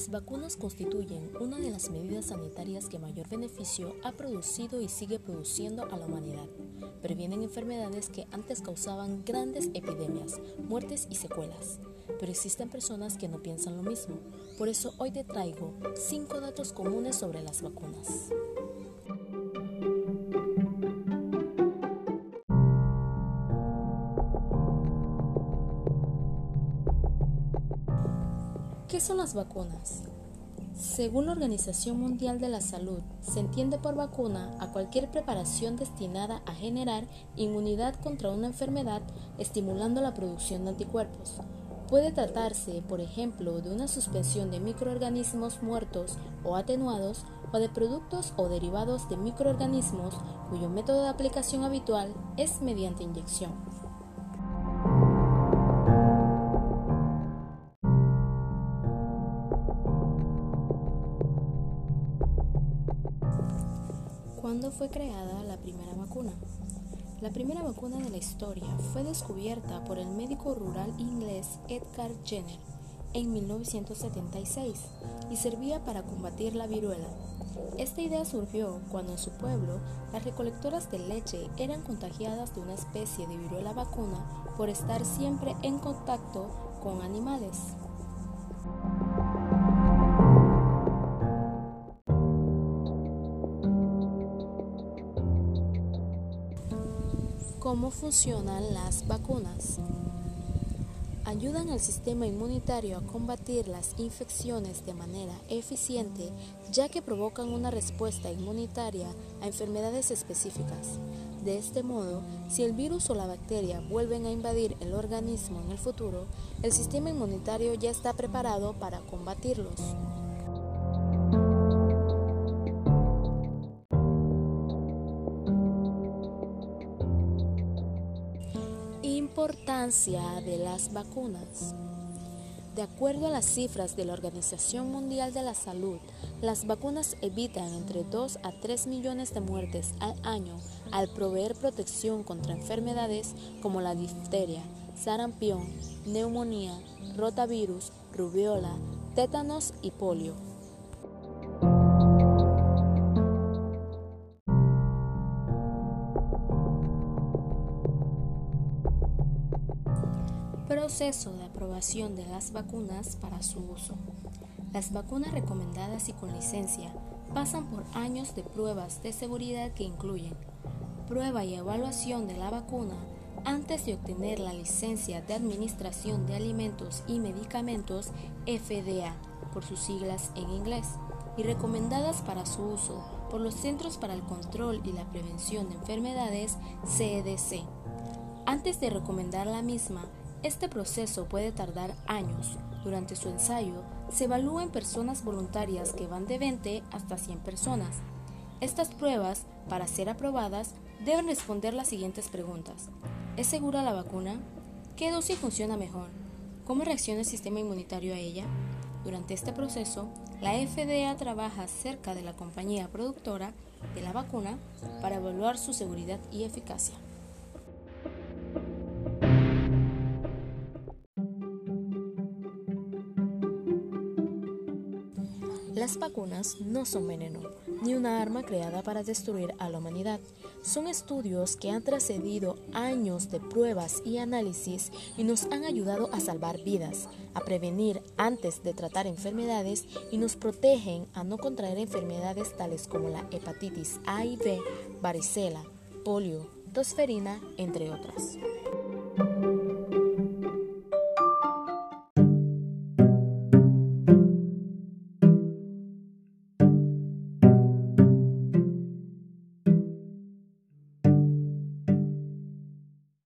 Las vacunas constituyen una de las medidas sanitarias que mayor beneficio ha producido y sigue produciendo a la humanidad. Previenen enfermedades que antes causaban grandes epidemias, muertes y secuelas. Pero existen personas que no piensan lo mismo. Por eso hoy te traigo 5 datos comunes sobre las vacunas. ¿Qué son las vacunas? Según la Organización Mundial de la Salud, se entiende por vacuna a cualquier preparación destinada a generar inmunidad contra una enfermedad estimulando la producción de anticuerpos. Puede tratarse, por ejemplo, de una suspensión de microorganismos muertos o atenuados o de productos o derivados de microorganismos cuyo método de aplicación habitual es mediante inyección. ¿Cuándo fue creada la primera vacuna? La primera vacuna de la historia fue descubierta por el médico rural inglés Edgar Jenner en 1976 y servía para combatir la viruela. Esta idea surgió cuando en su pueblo las recolectoras de leche eran contagiadas de una especie de viruela vacuna por estar siempre en contacto con animales. ¿Cómo funcionan las vacunas? Ayudan al sistema inmunitario a combatir las infecciones de manera eficiente ya que provocan una respuesta inmunitaria a enfermedades específicas. De este modo, si el virus o la bacteria vuelven a invadir el organismo en el futuro, el sistema inmunitario ya está preparado para combatirlos. Importancia de las vacunas. De acuerdo a las cifras de la Organización Mundial de la Salud, las vacunas evitan entre 2 a 3 millones de muertes al año al proveer protección contra enfermedades como la difteria, sarampión, neumonía, rotavirus, rubiola, tétanos y polio. Proceso de aprobación de las vacunas para su uso. Las vacunas recomendadas y con licencia pasan por años de pruebas de seguridad que incluyen prueba y evaluación de la vacuna antes de obtener la licencia de administración de alimentos y medicamentos FDA, por sus siglas en inglés, y recomendadas para su uso por los Centros para el Control y la Prevención de Enfermedades CDC. Antes de recomendar la misma, este proceso puede tardar años. Durante su ensayo, se evalúan personas voluntarias que van de 20 hasta 100 personas. Estas pruebas, para ser aprobadas, deben responder las siguientes preguntas. ¿Es segura la vacuna? ¿Qué dosis funciona mejor? ¿Cómo reacciona el sistema inmunitario a ella? Durante este proceso, la FDA trabaja cerca de la compañía productora de la vacuna para evaluar su seguridad y eficacia. Las vacunas no son veneno, ni una arma creada para destruir a la humanidad. Son estudios que han trascendido años de pruebas y análisis y nos han ayudado a salvar vidas, a prevenir antes de tratar enfermedades y nos protegen a no contraer enfermedades tales como la hepatitis A y B, varicela, polio, tosferina, entre otras.